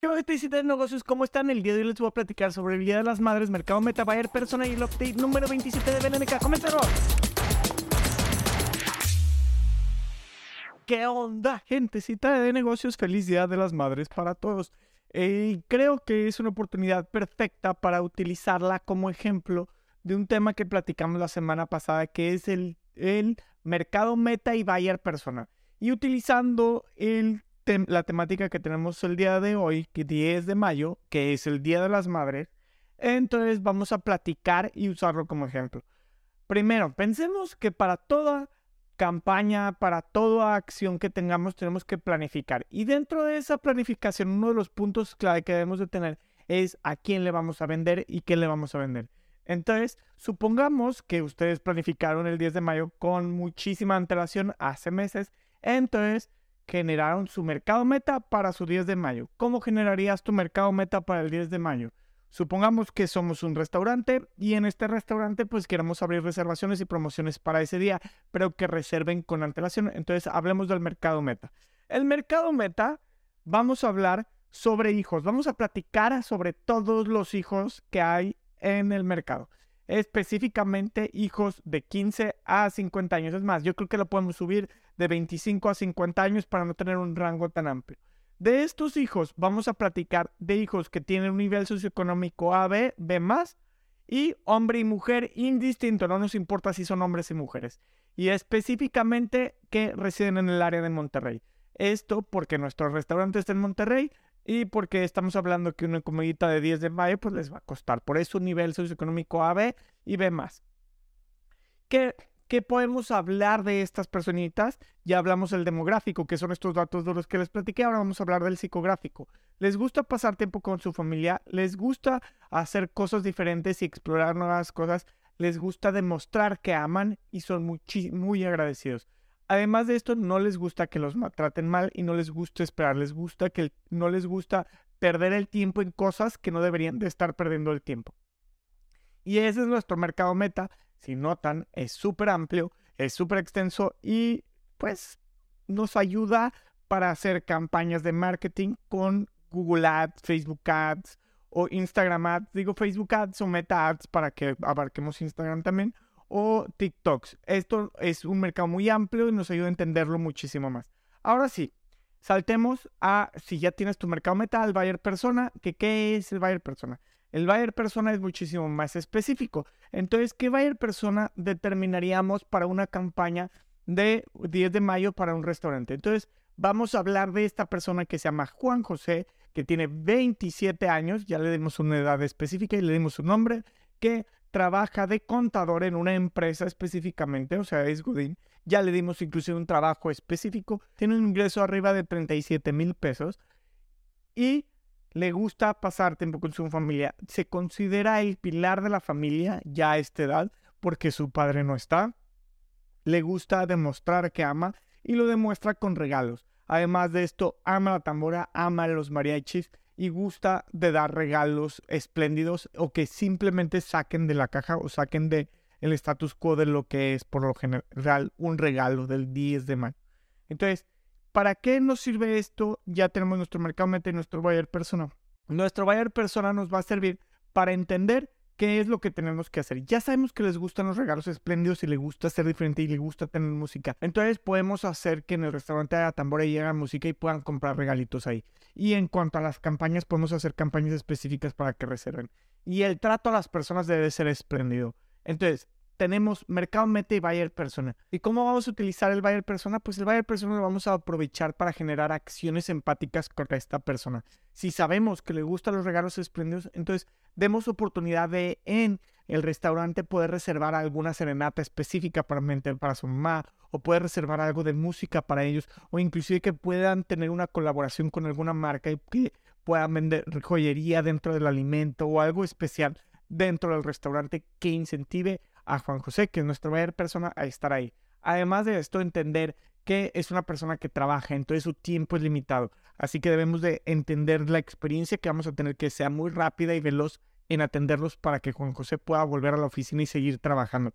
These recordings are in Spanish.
¿Qué onda, de negocios? ¿Cómo están? El día de hoy les voy a platicar sobre el Día de las Madres, Mercado Meta, Bayer Persona y el update número 27 de BNMK. ¡Comenzamos! ¿Qué onda, gentecita de negocios? Feliz Día de las Madres para todos. Eh, creo que es una oportunidad perfecta para utilizarla como ejemplo de un tema que platicamos la semana pasada, que es el, el mercado meta y Bayer persona. Y utilizando el la temática que tenemos el día de hoy, que 10 de mayo, que es el Día de las Madres, entonces vamos a platicar y usarlo como ejemplo. Primero, pensemos que para toda campaña, para toda acción que tengamos, tenemos que planificar. Y dentro de esa planificación, uno de los puntos clave que debemos de tener es a quién le vamos a vender y qué le vamos a vender. Entonces, supongamos que ustedes planificaron el 10 de mayo con muchísima antelación hace meses. Entonces, generaron su mercado meta para su 10 de mayo. ¿Cómo generarías tu mercado meta para el 10 de mayo? Supongamos que somos un restaurante y en este restaurante pues queremos abrir reservaciones y promociones para ese día, pero que reserven con antelación. Entonces hablemos del mercado meta. El mercado meta, vamos a hablar sobre hijos, vamos a platicar sobre todos los hijos que hay en el mercado específicamente hijos de 15 a 50 años. Es más, yo creo que lo podemos subir de 25 a 50 años para no tener un rango tan amplio. De estos hijos, vamos a platicar de hijos que tienen un nivel socioeconómico A, B, B más, y hombre y mujer indistinto, no nos importa si son hombres y mujeres. Y específicamente que residen en el área de Monterrey. Esto porque nuestro restaurante está en Monterrey, y porque estamos hablando que una comidita de 10 de mayo, pues les va a costar. Por eso nivel socioeconómico A, B y B más. ¿Qué, ¿Qué podemos hablar de estas personitas? Ya hablamos del demográfico, que son estos datos de los que les platiqué. Ahora vamos a hablar del psicográfico. ¿Les gusta pasar tiempo con su familia? ¿Les gusta hacer cosas diferentes y explorar nuevas cosas? ¿Les gusta demostrar que aman y son muy, muy agradecidos? Además de esto, no les gusta que los traten mal y no les gusta esperar, les gusta que no les gusta perder el tiempo en cosas que no deberían de estar perdiendo el tiempo. Y ese es nuestro mercado meta. Si notan, es súper amplio, es súper extenso y pues nos ayuda para hacer campañas de marketing con Google Ads, Facebook Ads o Instagram Ads. Digo Facebook Ads o Meta Ads para que abarquemos Instagram también o TikToks. Esto es un mercado muy amplio y nos ayuda a entenderlo muchísimo más. Ahora sí, saltemos a si ya tienes tu mercado meta, el buyer persona, que qué es el buyer persona. El buyer persona es muchísimo más específico. Entonces, ¿qué buyer persona determinaríamos para una campaña de 10 de mayo para un restaurante? Entonces, vamos a hablar de esta persona que se llama Juan José, que tiene 27 años, ya le dimos una edad específica y le dimos su nombre, que trabaja de contador en una empresa específicamente, o sea, es Godín. Ya le dimos inclusive un trabajo específico. Tiene un ingreso arriba de 37 mil pesos y le gusta pasar tiempo con su familia. Se considera el pilar de la familia ya a esta edad porque su padre no está. Le gusta demostrar que ama y lo demuestra con regalos. Además de esto, ama la tambora, ama los mariachis y gusta de dar regalos espléndidos o que simplemente saquen de la caja o saquen de el status quo de lo que es por lo general un regalo del 10 de mayo. Entonces, ¿para qué nos sirve esto? Ya tenemos nuestro mercado meta y nuestro buyer persona. Nuestro buyer persona nos va a servir para entender qué es lo que tenemos que hacer. Ya sabemos que les gustan los regalos espléndidos y les gusta ser diferente y les gusta tener música. Entonces podemos hacer que en el restaurante tambora y hagan música y puedan comprar regalitos ahí. Y en cuanto a las campañas, podemos hacer campañas específicas para que reserven. Y el trato a las personas debe ser espléndido. Entonces, tenemos mercado meta y buyer persona. ¿Y cómo vamos a utilizar el buyer persona? Pues el buyer persona lo vamos a aprovechar para generar acciones empáticas con esta persona. Si sabemos que le gustan los regalos espléndidos, entonces demos oportunidad de en el restaurante poder reservar alguna serenata específica para, para su mamá o poder reservar algo de música para ellos o inclusive que puedan tener una colaboración con alguna marca y que puedan vender joyería dentro del alimento o algo especial dentro del restaurante que incentive a Juan José, que es nuestro mayor persona, a estar ahí. Además de esto, entender que es una persona que trabaja, entonces su tiempo es limitado. Así que debemos de entender la experiencia que vamos a tener que sea muy rápida y veloz en atenderlos para que Juan José pueda volver a la oficina y seguir trabajando.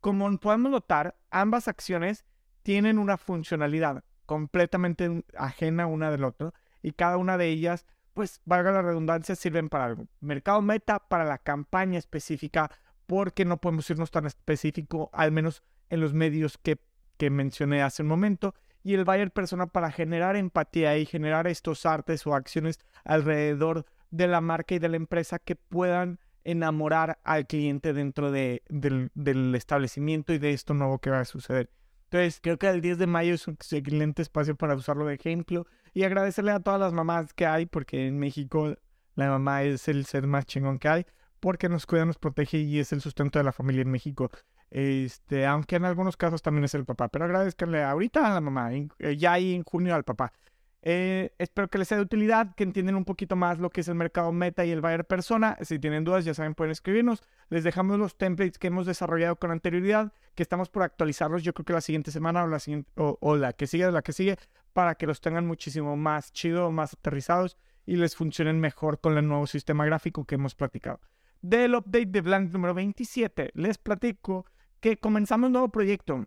Como podemos notar, ambas acciones tienen una funcionalidad completamente ajena una del otro y cada una de ellas, pues valga la redundancia, sirven para algo. Mercado Meta para la campaña específica, porque no podemos irnos tan específico, al menos en los medios que, que mencioné hace un momento. Y el buyer persona para generar empatía y generar estos artes o acciones alrededor de la marca y de la empresa que puedan enamorar al cliente dentro de, del, del, establecimiento y de esto nuevo que va a suceder. Entonces, creo que el 10 de mayo es un excelente espacio para usarlo de ejemplo y agradecerle a todas las mamás que hay, porque en México la mamá es el ser más chingón que hay, porque nos cuida, nos protege y es el sustento de la familia en México. Este, aunque en algunos casos también es el papá, pero agradezcanle ahorita a la mamá, eh, ya ahí en junio al papá. Eh, espero que les sea de utilidad, que entiendan un poquito más lo que es el mercado meta y el buyer persona. Si tienen dudas, ya saben, pueden escribirnos. Les dejamos los templates que hemos desarrollado con anterioridad, que estamos por actualizarlos, yo creo que la siguiente semana o la, que sigue, la que sigue, para que los tengan muchísimo más chido, más aterrizados y les funcionen mejor con el nuevo sistema gráfico que hemos platicado. Del update de Blank número 27, les platico que comenzamos un nuevo proyecto.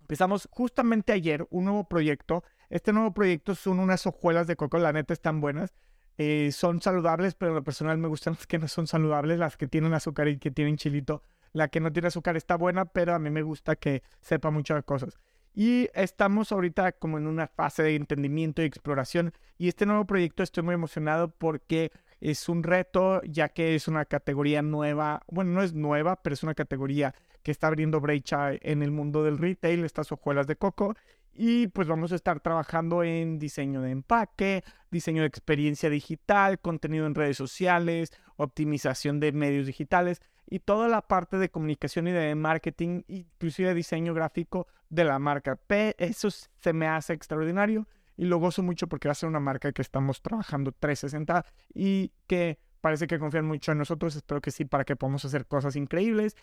Empezamos justamente ayer un nuevo proyecto este nuevo proyecto son unas hojuelas de coco, la neta están buenas. Eh, son saludables, pero lo personal me gustan las que no son saludables, las que tienen azúcar y que tienen chilito. La que no tiene azúcar está buena, pero a mí me gusta que sepa muchas cosas. Y estamos ahorita como en una fase de entendimiento y exploración. Y este nuevo proyecto estoy muy emocionado porque es un reto, ya que es una categoría nueva. Bueno, no es nueva, pero es una categoría que está abriendo brecha en el mundo del retail, estas hojuelas de coco. Y pues vamos a estar trabajando en diseño de empaque, diseño de experiencia digital, contenido en redes sociales, optimización de medios digitales y toda la parte de comunicación y de marketing, inclusive diseño gráfico de la marca. Eso se me hace extraordinario y lo gozo mucho porque va a ser una marca que estamos trabajando 360 y que parece que confían mucho en nosotros. Espero que sí, para que podamos hacer cosas increíbles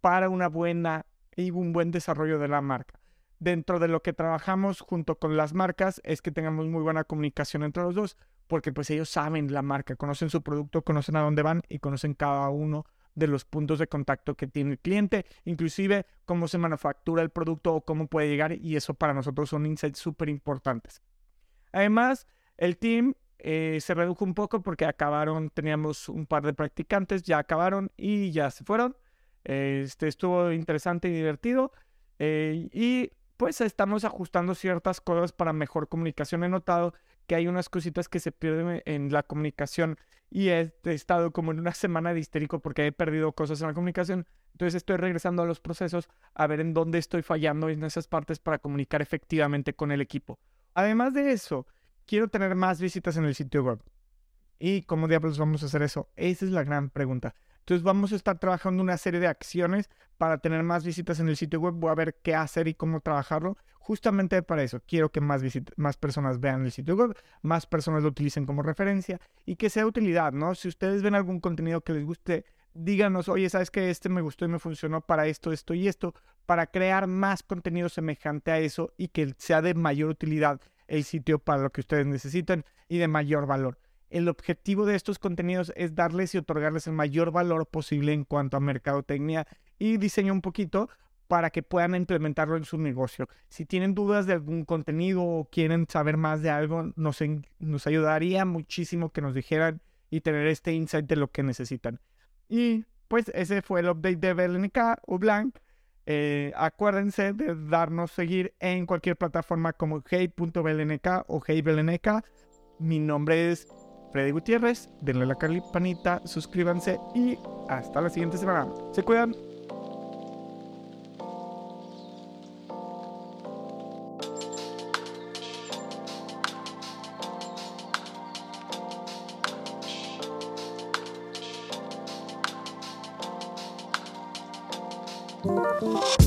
para una buena y un buen desarrollo de la marca dentro de lo que trabajamos junto con las marcas es que tengamos muy buena comunicación entre los dos, porque pues ellos saben la marca, conocen su producto, conocen a dónde van y conocen cada uno de los puntos de contacto que tiene el cliente, inclusive cómo se manufactura el producto o cómo puede llegar y eso para nosotros son insights súper importantes. Además, el team eh, se redujo un poco porque acabaron, teníamos un par de practicantes, ya acabaron y ya se fueron. Este estuvo interesante y divertido. Eh, y pues estamos ajustando ciertas cosas para mejor comunicación. He notado que hay unas cositas que se pierden en la comunicación y he estado como en una semana de histérico porque he perdido cosas en la comunicación. Entonces estoy regresando a los procesos a ver en dónde estoy fallando en esas partes para comunicar efectivamente con el equipo. Además de eso, quiero tener más visitas en el sitio web. ¿Y cómo diablos vamos a hacer eso? Esa es la gran pregunta. Entonces vamos a estar trabajando una serie de acciones para tener más visitas en el sitio web. Voy a ver qué hacer y cómo trabajarlo. Justamente para eso, quiero que más, más personas vean el sitio web, más personas lo utilicen como referencia y que sea utilidad, ¿no? Si ustedes ven algún contenido que les guste, díganos, oye, ¿sabes que Este me gustó y me funcionó para esto, esto y esto, para crear más contenido semejante a eso y que sea de mayor utilidad el sitio para lo que ustedes necesitan y de mayor valor. El objetivo de estos contenidos es darles y otorgarles el mayor valor posible en cuanto a mercadotecnia y diseño un poquito para que puedan implementarlo en su negocio. Si tienen dudas de algún contenido o quieren saber más de algo, nos, nos ayudaría muchísimo que nos dijeran y tener este insight de lo que necesitan. Y pues ese fue el update de BLNK o Blank. Eh, acuérdense de darnos seguir en cualquier plataforma como hey.blnk o heyblnk. Mi nombre es Freddy Gutiérrez. Denle la campanita, suscríbanse y hasta la siguiente semana. Se cuidan. Música